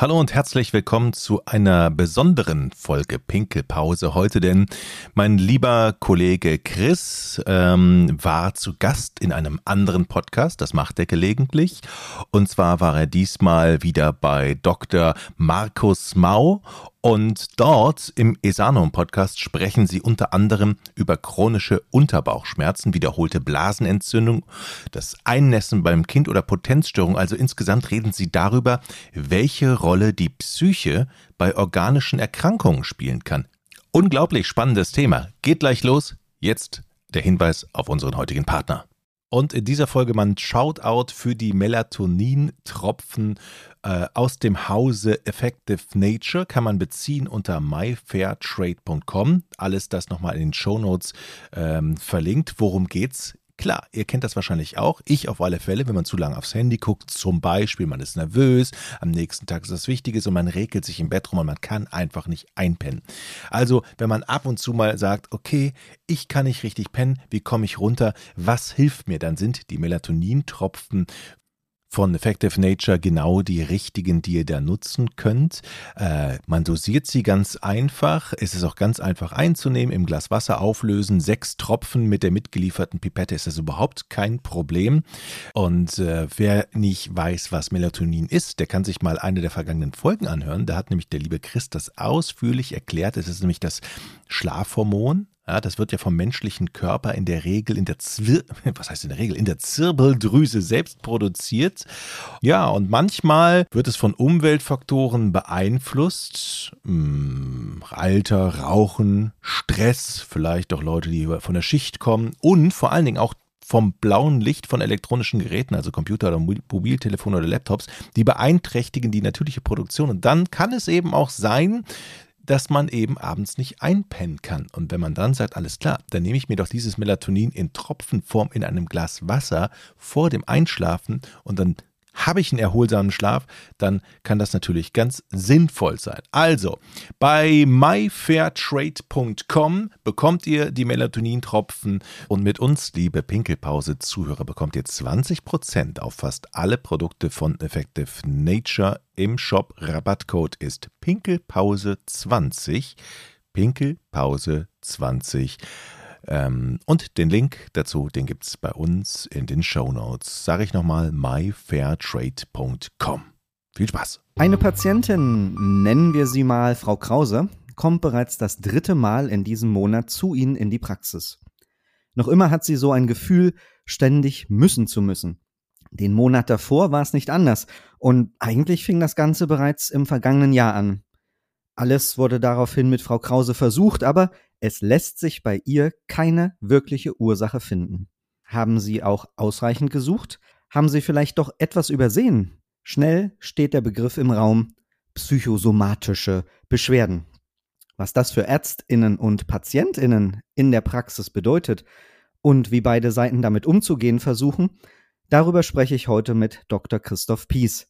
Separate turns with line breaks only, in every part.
Hallo und herzlich willkommen zu einer besonderen Folge Pinkelpause heute, denn mein lieber Kollege Chris ähm, war zu Gast in einem anderen Podcast, das macht er gelegentlich. Und zwar war er diesmal wieder bei Dr. Markus Mau und dort im Esanum Podcast sprechen sie unter anderem über chronische Unterbauchschmerzen, wiederholte Blasenentzündung, das Einnässen beim Kind oder Potenzstörung. Also insgesamt reden sie darüber, welche Rolle die Psyche bei organischen Erkrankungen spielen kann. Unglaublich spannendes Thema. Geht gleich los. Jetzt der Hinweis auf unseren heutigen Partner. Und in dieser Folge mal ein Shoutout für die Melatonin-Tropfen äh, aus dem Hause Effective Nature. Kann man beziehen unter myfairtrade.com. Alles das nochmal in den Shownotes ähm, verlinkt. Worum geht's? Klar, ihr kennt das wahrscheinlich auch. Ich auf alle Fälle, wenn man zu lange aufs Handy guckt, zum Beispiel, man ist nervös, am nächsten Tag ist das Wichtiges und man regelt sich im Bett rum und man kann einfach nicht einpennen. Also, wenn man ab und zu mal sagt, okay, ich kann nicht richtig pennen, wie komme ich runter? Was hilft mir? Dann sind die Melatonintropfen von Effective Nature genau die richtigen, die ihr da nutzen könnt. Äh, man dosiert sie ganz einfach. Es ist auch ganz einfach einzunehmen, im Glas Wasser auflösen. Sechs Tropfen mit der mitgelieferten Pipette ist das überhaupt kein Problem. Und äh, wer nicht weiß, was Melatonin ist, der kann sich mal eine der vergangenen Folgen anhören. Da hat nämlich der liebe Chris das ausführlich erklärt. Es ist nämlich das Schlafhormon ja, das wird ja vom menschlichen Körper in der Regel in der Zwir was heißt in der Regel in der Zirbeldrüse selbst produziert. Ja, und manchmal wird es von Umweltfaktoren beeinflusst. Hm, Alter, Rauchen, Stress, vielleicht auch Leute, die von der Schicht kommen und vor allen Dingen auch vom blauen Licht von elektronischen Geräten, also Computer oder Mobiltelefone oder Laptops, die beeinträchtigen die natürliche Produktion. Und dann kann es eben auch sein, dass man eben abends nicht einpennen kann. Und wenn man dann sagt, alles klar, dann nehme ich mir doch dieses Melatonin in Tropfenform in einem Glas Wasser vor dem Einschlafen und dann habe ich einen erholsamen Schlaf, dann kann das natürlich ganz sinnvoll sein. Also, bei myfairtrade.com bekommt ihr die Melatonintropfen und mit uns, liebe Pinkelpause-Zuhörer, bekommt ihr 20% auf fast alle Produkte von Effective Nature im Shop. Rabattcode ist Pinkelpause20. Pinkelpause20. Ähm, und den Link dazu, den gibt es bei uns in den Show Notes. Sage ich nochmal, myfairtrade.com. Viel Spaß.
Eine Patientin, nennen wir sie mal Frau Krause, kommt bereits das dritte Mal in diesem Monat zu Ihnen in die Praxis. Noch immer hat sie so ein Gefühl, ständig müssen zu müssen. Den Monat davor war es nicht anders und eigentlich fing das Ganze bereits im vergangenen Jahr an. Alles wurde daraufhin mit Frau Krause versucht, aber es lässt sich bei ihr keine wirkliche Ursache finden. Haben Sie auch ausreichend gesucht? Haben Sie vielleicht doch etwas übersehen? Schnell steht der Begriff im Raum psychosomatische Beschwerden. Was das für Ärztinnen und Patientinnen in der Praxis bedeutet und wie beide Seiten damit umzugehen versuchen, darüber spreche ich heute mit Dr. Christoph Pies.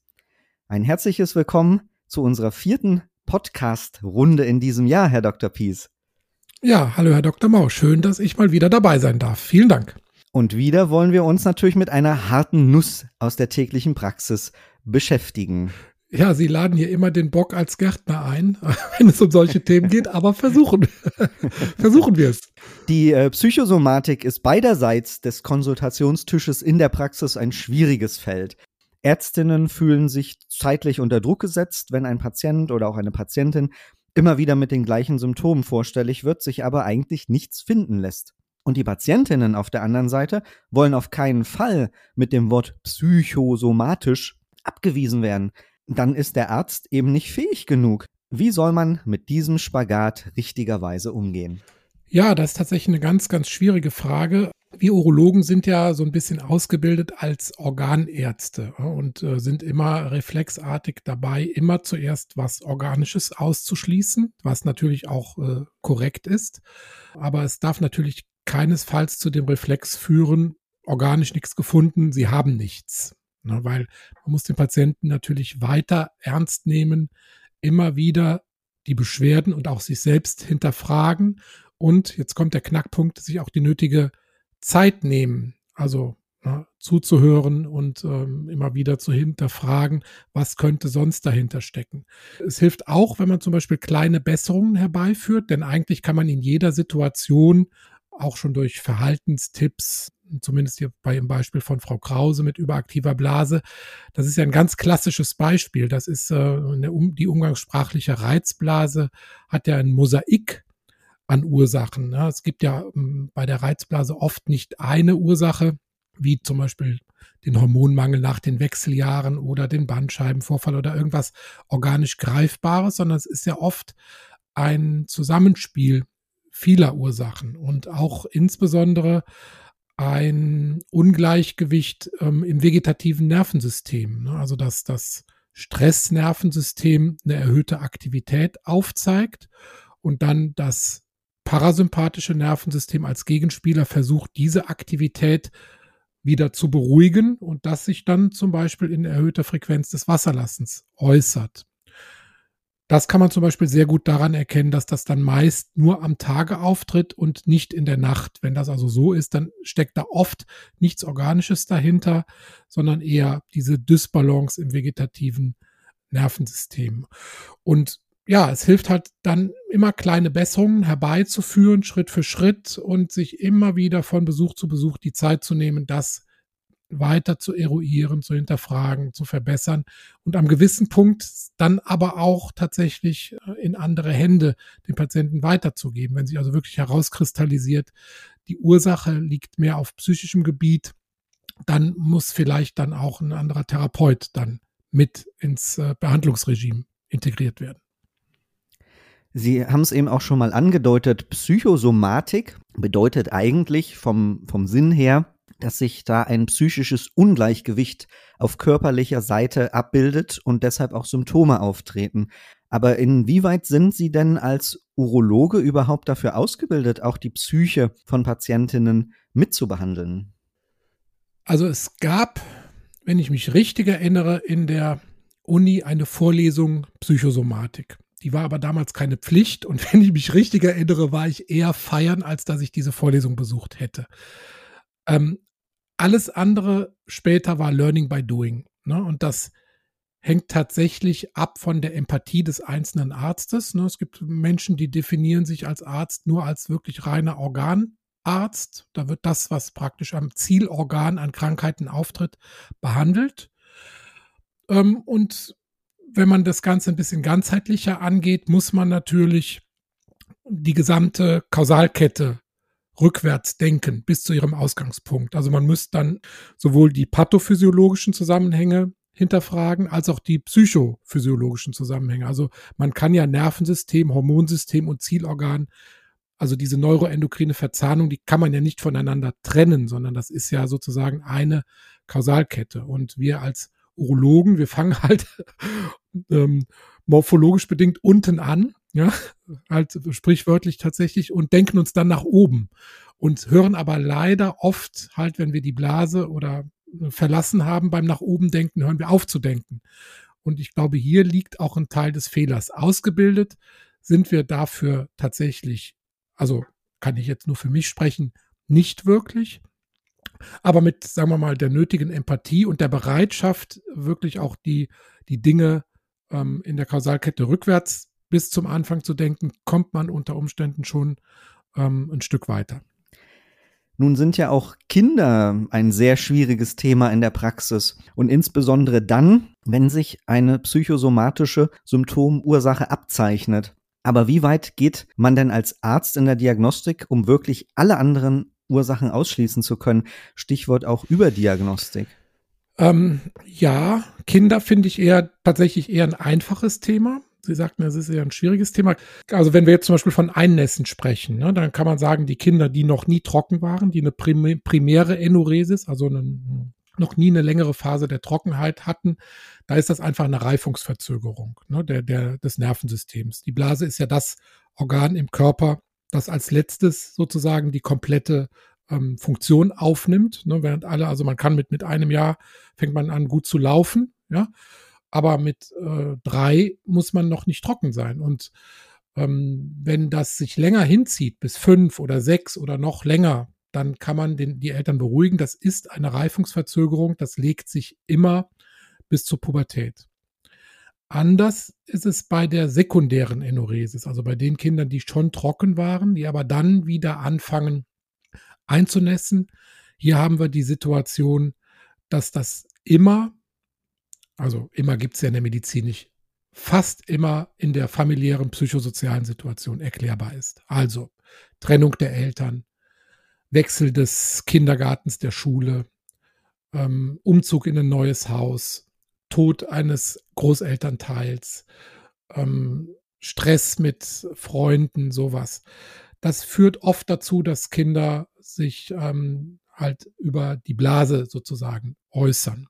Ein herzliches Willkommen zu unserer vierten Podcast-Runde in diesem Jahr, Herr Dr. Pies.
Ja, hallo Herr Dr. Mau, schön, dass ich mal wieder dabei sein darf. Vielen Dank.
Und wieder wollen wir uns natürlich mit einer harten Nuss aus der täglichen Praxis beschäftigen.
Ja, Sie laden hier immer den Bock als Gärtner ein, wenn es um solche Themen geht, aber versuchen, versuchen wir es.
Die äh, Psychosomatik ist beiderseits des Konsultationstisches in der Praxis ein schwieriges Feld. Ärztinnen fühlen sich zeitlich unter Druck gesetzt, wenn ein Patient oder auch eine Patientin immer wieder mit den gleichen Symptomen vorstellig wird, sich aber eigentlich nichts finden lässt. Und die Patientinnen auf der anderen Seite wollen auf keinen Fall mit dem Wort psychosomatisch abgewiesen werden. Dann ist der Arzt eben nicht fähig genug. Wie soll man mit diesem Spagat richtigerweise umgehen?
Ja, das ist tatsächlich eine ganz, ganz schwierige Frage. Wir Urologen sind ja so ein bisschen ausgebildet als Organärzte und äh, sind immer reflexartig dabei, immer zuerst was Organisches auszuschließen, was natürlich auch äh, korrekt ist. Aber es darf natürlich keinesfalls zu dem Reflex führen, organisch nichts gefunden, sie haben nichts. Ne? Weil man muss den Patienten natürlich weiter ernst nehmen, immer wieder die Beschwerden und auch sich selbst hinterfragen und jetzt kommt der Knackpunkt, sich auch die nötige Zeit nehmen, also ja, zuzuhören und ähm, immer wieder zu hinterfragen, was könnte sonst dahinter stecken. Es hilft auch, wenn man zum Beispiel kleine Besserungen herbeiführt, denn eigentlich kann man in jeder Situation auch schon durch Verhaltenstipps, zumindest hier bei dem Beispiel von Frau Krause mit überaktiver Blase, das ist ja ein ganz klassisches Beispiel. Das ist äh, eine, die umgangssprachliche Reizblase, hat ja ein Mosaik an Ursachen. Ne? Es gibt ja ähm, bei der Reizblase oft nicht eine Ursache, wie zum Beispiel den Hormonmangel nach den Wechseljahren oder den Bandscheibenvorfall oder irgendwas organisch Greifbares, sondern es ist ja oft ein Zusammenspiel vieler Ursachen und auch insbesondere ein Ungleichgewicht ähm, im vegetativen Nervensystem. Ne? Also dass das Stressnervensystem eine erhöhte Aktivität aufzeigt und dann das parasympathische Nervensystem als Gegenspieler versucht, diese Aktivität wieder zu beruhigen und das sich dann zum Beispiel in erhöhter Frequenz des Wasserlassens äußert. Das kann man zum Beispiel sehr gut daran erkennen, dass das dann meist nur am Tage auftritt und nicht in der Nacht. Wenn das also so ist, dann steckt da oft nichts Organisches dahinter, sondern eher diese Dysbalance im vegetativen Nervensystem. Und ja, es hilft halt dann immer kleine Besserungen herbeizuführen, Schritt für Schritt und sich immer wieder von Besuch zu Besuch die Zeit zu nehmen, das weiter zu eruieren, zu hinterfragen, zu verbessern und am gewissen Punkt dann aber auch tatsächlich äh, in andere Hände den Patienten weiterzugeben. Wenn sich also wirklich herauskristallisiert, die Ursache liegt mehr auf psychischem Gebiet, dann muss vielleicht dann auch ein anderer Therapeut dann mit ins äh, Behandlungsregime integriert werden.
Sie haben es eben auch schon mal angedeutet, Psychosomatik bedeutet eigentlich vom, vom Sinn her, dass sich da ein psychisches Ungleichgewicht auf körperlicher Seite abbildet und deshalb auch Symptome auftreten. Aber inwieweit sind Sie denn als Urologe überhaupt dafür ausgebildet, auch die Psyche von Patientinnen mitzubehandeln?
Also es gab, wenn ich mich richtig erinnere, in der Uni eine Vorlesung Psychosomatik. Die war aber damals keine Pflicht und wenn ich mich richtig erinnere, war ich eher feiern, als dass ich diese Vorlesung besucht hätte. Ähm, alles andere später war Learning by Doing. Ne? Und das hängt tatsächlich ab von der Empathie des einzelnen Arztes. Ne? Es gibt Menschen, die definieren sich als Arzt nur als wirklich reiner Organarzt. Da wird das, was praktisch am Zielorgan an Krankheiten auftritt, behandelt. Ähm, und wenn man das Ganze ein bisschen ganzheitlicher angeht, muss man natürlich die gesamte Kausalkette rückwärts denken bis zu ihrem Ausgangspunkt. Also man müsste dann sowohl die pathophysiologischen Zusammenhänge hinterfragen, als auch die psychophysiologischen Zusammenhänge. Also man kann ja Nervensystem, Hormonsystem und Zielorgan, also diese neuroendokrine Verzahnung, die kann man ja nicht voneinander trennen, sondern das ist ja sozusagen eine Kausalkette. Und wir als Urologen, wir fangen halt ähm, morphologisch bedingt unten an ja, halt sprichwörtlich tatsächlich und denken uns dann nach oben und hören aber leider oft halt, wenn wir die Blase oder verlassen haben beim nach oben denken, hören wir auf zu denken. Und ich glaube, hier liegt auch ein Teil des Fehlers. Ausgebildet sind wir dafür tatsächlich, also kann ich jetzt nur für mich sprechen, nicht wirklich. Aber mit, sagen wir mal, der nötigen Empathie und der Bereitschaft, wirklich auch die, die Dinge ähm, in der Kausalkette rückwärts bis zum Anfang zu denken, kommt man unter Umständen schon ähm, ein Stück weiter.
Nun sind ja auch Kinder ein sehr schwieriges Thema in der Praxis und insbesondere dann, wenn sich eine psychosomatische Symptomursache abzeichnet. Aber wie weit geht man denn als Arzt in der Diagnostik, um wirklich alle anderen Ursachen ausschließen zu können? Stichwort auch Überdiagnostik.
Ähm, ja, Kinder finde ich eher tatsächlich eher ein einfaches Thema. Sie sagten, es ist ja ein schwieriges Thema. Also wenn wir jetzt zum Beispiel von Einnässen sprechen, ne, dann kann man sagen, die Kinder, die noch nie trocken waren, die eine primäre Enuresis, also eine, noch nie eine längere Phase der Trockenheit hatten, da ist das einfach eine Reifungsverzögerung ne, der, der, des Nervensystems. Die Blase ist ja das Organ im Körper, das als letztes sozusagen die komplette ähm, Funktion aufnimmt, ne, während alle, also man kann mit, mit einem Jahr fängt man an gut zu laufen, ja, aber mit äh, drei muss man noch nicht trocken sein und ähm, wenn das sich länger hinzieht, bis fünf oder sechs oder noch länger, dann kann man den, die Eltern beruhigen. Das ist eine Reifungsverzögerung, das legt sich immer bis zur Pubertät. Anders ist es bei der sekundären Enuresis, also bei den Kindern, die schon trocken waren, die aber dann wieder anfangen einzunässen. Hier haben wir die Situation, dass das immer, also immer gibt es ja in der Medizin nicht, fast immer in der familiären psychosozialen Situation erklärbar ist. Also Trennung der Eltern, Wechsel des Kindergartens, der Schule, ähm, Umzug in ein neues Haus, Tod eines Großelternteils, ähm, Stress mit Freunden, sowas. Das führt oft dazu, dass Kinder sich ähm, halt über die Blase sozusagen äußern.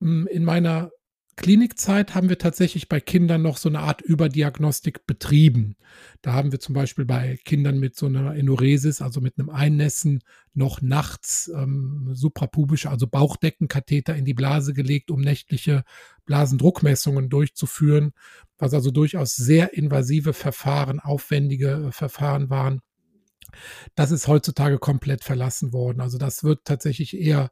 Hm, in meiner Klinikzeit haben wir tatsächlich bei Kindern noch so eine Art Überdiagnostik betrieben. Da haben wir zum Beispiel bei Kindern mit so einer Enuresis, also mit einem Einnässen, noch nachts ähm, suprapubische, also Bauchdeckenkatheter in die Blase gelegt, um nächtliche Blasendruckmessungen durchzuführen, was also durchaus sehr invasive Verfahren, aufwendige äh, Verfahren waren. Das ist heutzutage komplett verlassen worden. Also das wird tatsächlich eher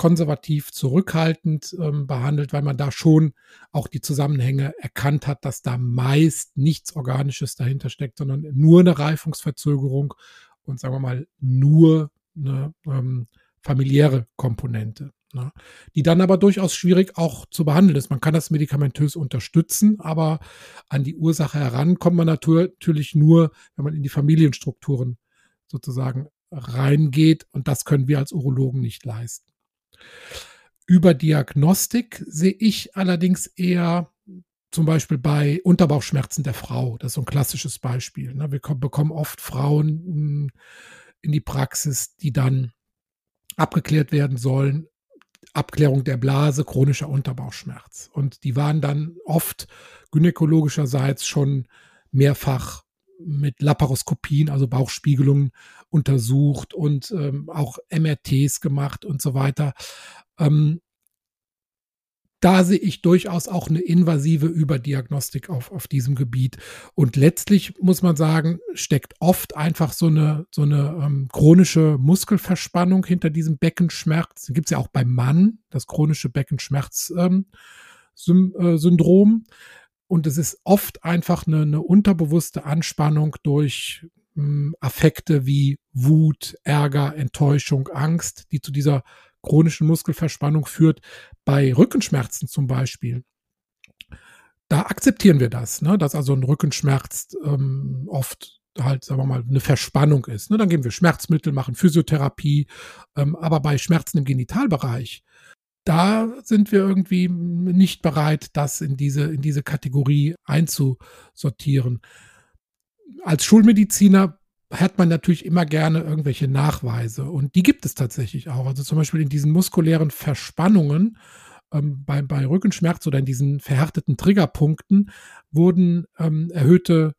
konservativ zurückhaltend ähm, behandelt, weil man da schon auch die Zusammenhänge erkannt hat, dass da meist nichts Organisches dahinter steckt, sondern nur eine Reifungsverzögerung und sagen wir mal nur eine ähm, familiäre Komponente. Ne, die dann aber durchaus schwierig auch zu behandeln ist. Man kann das medikamentös unterstützen, aber an die Ursache herankommt man natürlich nur, wenn man in die Familienstrukturen sozusagen reingeht und das können wir als Urologen nicht leisten. Über Diagnostik sehe ich allerdings eher zum Beispiel bei Unterbauchschmerzen der Frau. Das ist so ein klassisches Beispiel. Ne? Wir bekommen oft Frauen hm, in die Praxis, die dann abgeklärt werden sollen. Abklärung der Blase, chronischer Unterbauchschmerz. Und die waren dann oft gynäkologischerseits schon mehrfach mit Laparoskopien, also Bauchspiegelungen untersucht und ähm, auch MRTs gemacht und so weiter. Ähm, da sehe ich durchaus auch eine invasive Überdiagnostik auf, auf diesem Gebiet. Und letztlich muss man sagen, steckt oft einfach so eine, so eine ähm, chronische Muskelverspannung hinter diesem Beckenschmerz. Gibt es ja auch beim Mann, das chronische Beckenschmerzsyndrom. Ähm, äh, und es ist oft einfach eine, eine unterbewusste Anspannung durch mh, hm, Affekte wie Wut, Ärger, Enttäuschung, Angst, die zu dieser chronischen Muskelverspannung führt. Bei Rückenschmerzen zum Beispiel. Da akzeptieren wir das, ne? dass also ein Rückenschmerz ähm, oft halt, sagen wir mal, eine Verspannung ist. Ne? Dann geben wir Schmerzmittel, machen Physiotherapie. Ähm, aber bei Schmerzen im Genitalbereich, da sind wir irgendwie nicht bereit, das in diese, in diese Kategorie einzusortieren. Als Schulmediziner hat man natürlich immer gerne irgendwelche Nachweise und die gibt es tatsächlich auch. Also zum Beispiel in diesen muskulären Verspannungen ähm, bei, bei Rückenschmerz oder in diesen verhärteten Triggerpunkten wurden ähm, erhöhte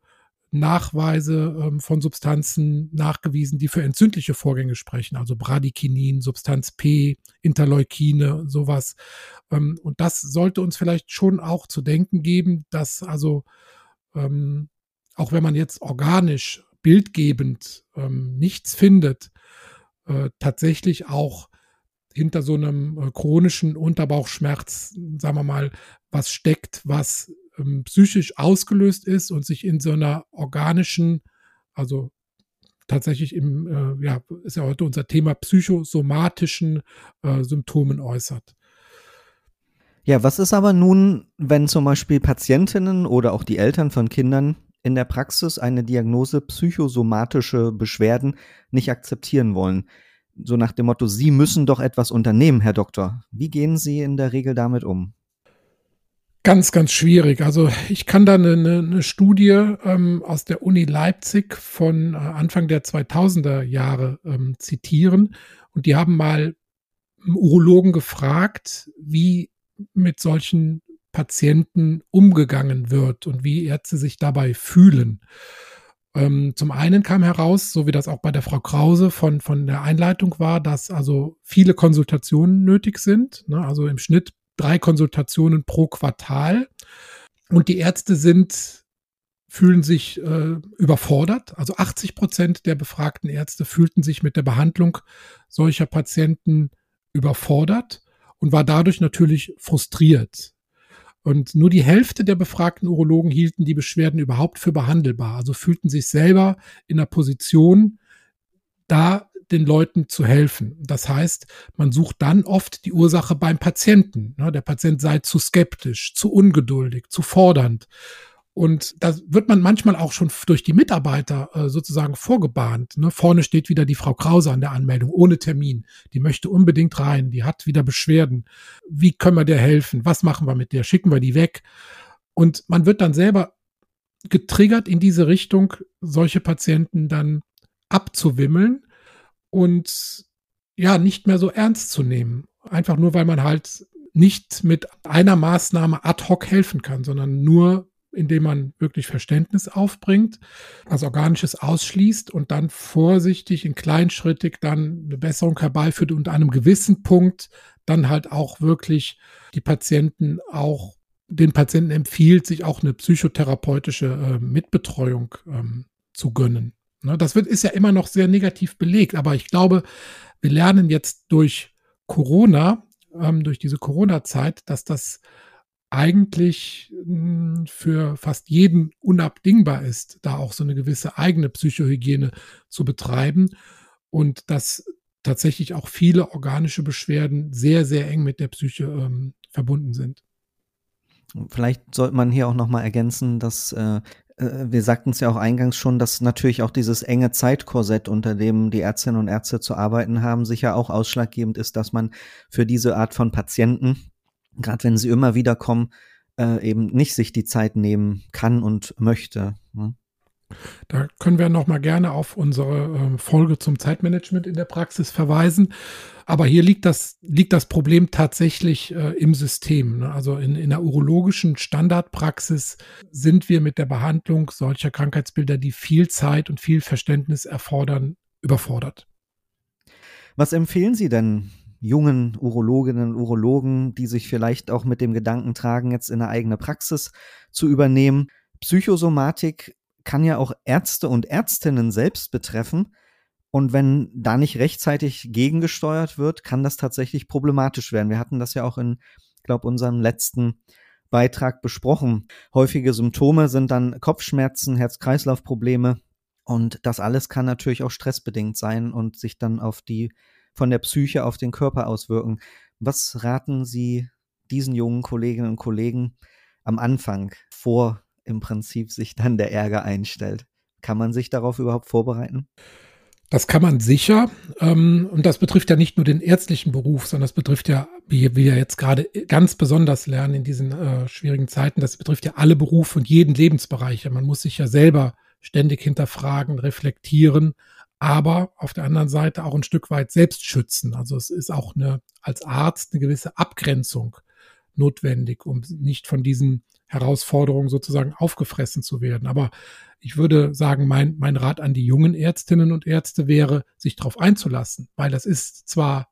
Nachweise ähm, von Substanzen nachgewiesen, die für entzündliche Vorgänge sprechen, also Bradykinin, Substanz P, Interleukine, sowas. Ähm, und das sollte uns vielleicht schon auch zu denken geben, dass also ähm, auch wenn man jetzt organisch, bildgebend ähm, nichts findet, äh, tatsächlich auch hinter so einem äh, chronischen Unterbauchschmerz, sagen wir mal, was steckt, was ähm, psychisch ausgelöst ist und sich in so einer organischen, also tatsächlich im, äh, ja, ist ja heute unser Thema, psychosomatischen äh, Symptomen äußert.
Ja, was ist aber nun, wenn zum Beispiel Patientinnen oder auch die Eltern von Kindern in der Praxis eine Diagnose psychosomatische Beschwerden nicht akzeptieren wollen? So nach dem Motto, Sie müssen doch etwas unternehmen, Herr Doktor. Wie gehen Sie in der Regel damit um?
Ganz, ganz schwierig. Also ich kann da eine, eine Studie ähm, aus der Uni Leipzig von äh, Anfang der 2000er Jahre ähm, zitieren. Und die haben mal Urologen gefragt, wie mit solchen Patienten umgegangen wird und wie Ärzte sich dabei fühlen. Ähm, zum einen kam heraus, so wie das auch bei der Frau Krause von, von der Einleitung war, dass also viele Konsultationen nötig sind. Ne? Also im Schnitt drei Konsultationen pro Quartal. Und die Ärzte sind, fühlen sich äh, überfordert. Also 80 Prozent der befragten Ärzte fühlten sich mit der Behandlung solcher Patienten überfordert und war dadurch natürlich frustriert. Und nur die Hälfte der befragten Urologen hielten die Beschwerden überhaupt für behandelbar, also fühlten sich selber in der Position, da den Leuten zu helfen. Das heißt, man sucht dann oft die Ursache beim Patienten. Der Patient sei zu skeptisch, zu ungeduldig, zu fordernd. Und da wird man manchmal auch schon durch die Mitarbeiter äh, sozusagen vorgebahnt. Ne? Vorne steht wieder die Frau Krause an der Anmeldung, ohne Termin. Die möchte unbedingt rein, die hat wieder Beschwerden. Wie können wir der helfen? Was machen wir mit der? Schicken wir die weg? Und man wird dann selber getriggert in diese Richtung, solche Patienten dann abzuwimmeln und ja, nicht mehr so ernst zu nehmen. Einfach nur, weil man halt nicht mit einer Maßnahme ad hoc helfen kann, sondern nur indem man wirklich Verständnis aufbringt, was Organisches ausschließt und dann vorsichtig in kleinschrittig dann eine Besserung herbeiführt und an einem gewissen Punkt dann halt auch wirklich die Patienten auch den Patienten empfiehlt, sich auch eine psychotherapeutische äh, Mitbetreuung ähm, zu gönnen. Ne, das wird, ist ja immer noch sehr negativ belegt, aber ich glaube, wir lernen jetzt durch Corona, ähm, durch diese Corona-Zeit, dass das eigentlich hm, für fast jeden unabdingbar ist, da auch so eine gewisse eigene Psychohygiene zu betreiben und dass tatsächlich auch viele organische Beschwerden sehr, sehr eng mit der Psyche ähm, verbunden sind.
Vielleicht sollte man hier auch nochmal ergänzen, dass äh, wir sagten es ja auch eingangs schon, dass natürlich auch dieses enge Zeitkorsett, unter dem die Ärztinnen und Ärzte zu arbeiten haben, sicher auch ausschlaggebend ist, dass man für diese Art von Patienten gerade wenn sie immer wieder kommen, äh, eben nicht sich die Zeit nehmen kann und möchte. Ne?
Da können wir noch mal gerne auf unsere äh, Folge zum Zeitmanagement in der Praxis verweisen. Aber hier liegt das, liegt das Problem tatsächlich äh, im System. Ne? Also in, in der urologischen Standardpraxis sind wir mit der Behandlung solcher Krankheitsbilder, die viel Zeit und viel Verständnis erfordern, überfordert.
Was empfehlen Sie denn jungen Urologinnen und Urologen, die sich vielleicht auch mit dem Gedanken tragen, jetzt in eine eigene Praxis zu übernehmen. Psychosomatik kann ja auch Ärzte und Ärztinnen selbst betreffen. Und wenn da nicht rechtzeitig gegengesteuert wird, kann das tatsächlich problematisch werden. Wir hatten das ja auch in, glaube unserem letzten Beitrag besprochen. Häufige Symptome sind dann Kopfschmerzen, Herz-Kreislauf-Probleme. Und das alles kann natürlich auch stressbedingt sein und sich dann auf die von der Psyche auf den Körper auswirken. Was raten Sie diesen jungen Kolleginnen und Kollegen am Anfang, vor im Prinzip sich dann der Ärger einstellt? Kann man sich darauf überhaupt vorbereiten?
Das kann man sicher. Ähm, und das betrifft ja nicht nur den ärztlichen Beruf, sondern das betrifft ja, wie wir jetzt gerade ganz besonders lernen in diesen äh, schwierigen Zeiten, das betrifft ja alle Berufe und jeden Lebensbereich. Man muss sich ja selber ständig hinterfragen, reflektieren, aber auf der anderen Seite auch ein Stück weit selbst schützen. Also es ist auch eine, als Arzt eine gewisse Abgrenzung notwendig, um nicht von diesen Herausforderungen sozusagen aufgefressen zu werden. Aber ich würde sagen, mein, mein Rat an die jungen Ärztinnen und Ärzte wäre, sich darauf einzulassen, weil das ist zwar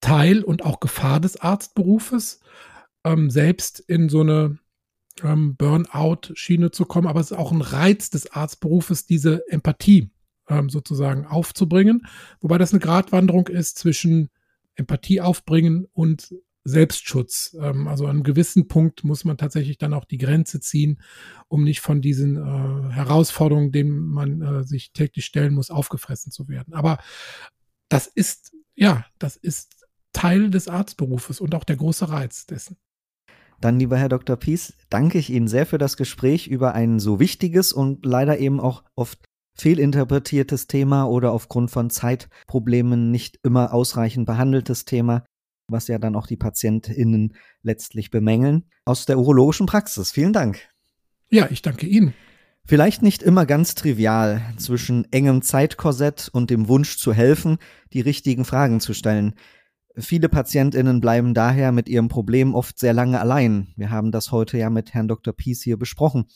Teil und auch Gefahr des Arztberufes, ähm, selbst in so eine ähm, Burnout-Schiene zu kommen, aber es ist auch ein Reiz des Arztberufes, diese Empathie ähm, sozusagen aufzubringen. Wobei das eine Gratwanderung ist zwischen Empathie aufbringen und Selbstschutz. Ähm, also an einem gewissen Punkt muss man tatsächlich dann auch die Grenze ziehen, um nicht von diesen äh, Herausforderungen, denen man äh, sich täglich stellen muss, aufgefressen zu werden. Aber das ist, ja, das ist Teil des Arztberufes und auch der große Reiz dessen.
Dann, lieber Herr Dr. Pies, danke ich Ihnen sehr für das Gespräch über ein so wichtiges und leider eben auch oft fehlinterpretiertes Thema oder aufgrund von Zeitproblemen nicht immer ausreichend behandeltes Thema, was ja dann auch die PatientInnen letztlich bemängeln. Aus der urologischen Praxis. Vielen Dank.
Ja, ich danke Ihnen.
Vielleicht nicht immer ganz trivial, zwischen engem Zeitkorsett und dem Wunsch zu helfen, die richtigen Fragen zu stellen. Viele PatientInnen bleiben daher mit ihrem Problem oft sehr lange allein. Wir haben das heute ja mit Herrn Dr. Pies hier besprochen.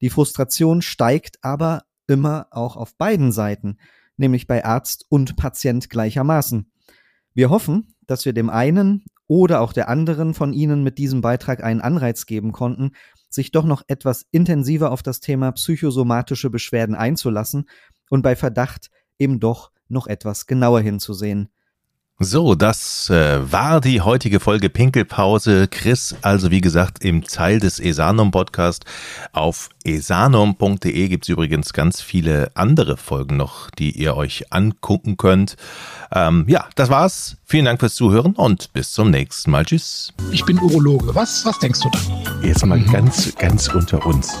Die Frustration steigt aber immer auch auf beiden Seiten, nämlich bei Arzt und Patient gleichermaßen. Wir hoffen, dass wir dem einen oder auch der anderen von Ihnen mit diesem Beitrag einen Anreiz geben konnten, sich doch noch etwas intensiver auf das Thema psychosomatische Beschwerden einzulassen und bei Verdacht eben doch noch etwas genauer hinzusehen.
So, das äh, war die heutige Folge Pinkelpause. Chris, also wie gesagt, im Teil des Esanum Podcast. Auf esanum.de gibt's übrigens ganz viele andere Folgen noch, die ihr euch angucken könnt. Ähm, ja, das war's. Vielen Dank fürs Zuhören und bis zum nächsten Mal. Tschüss.
Ich bin Urologe. Was, was denkst du da?
Jetzt mal ganz, ganz unter uns.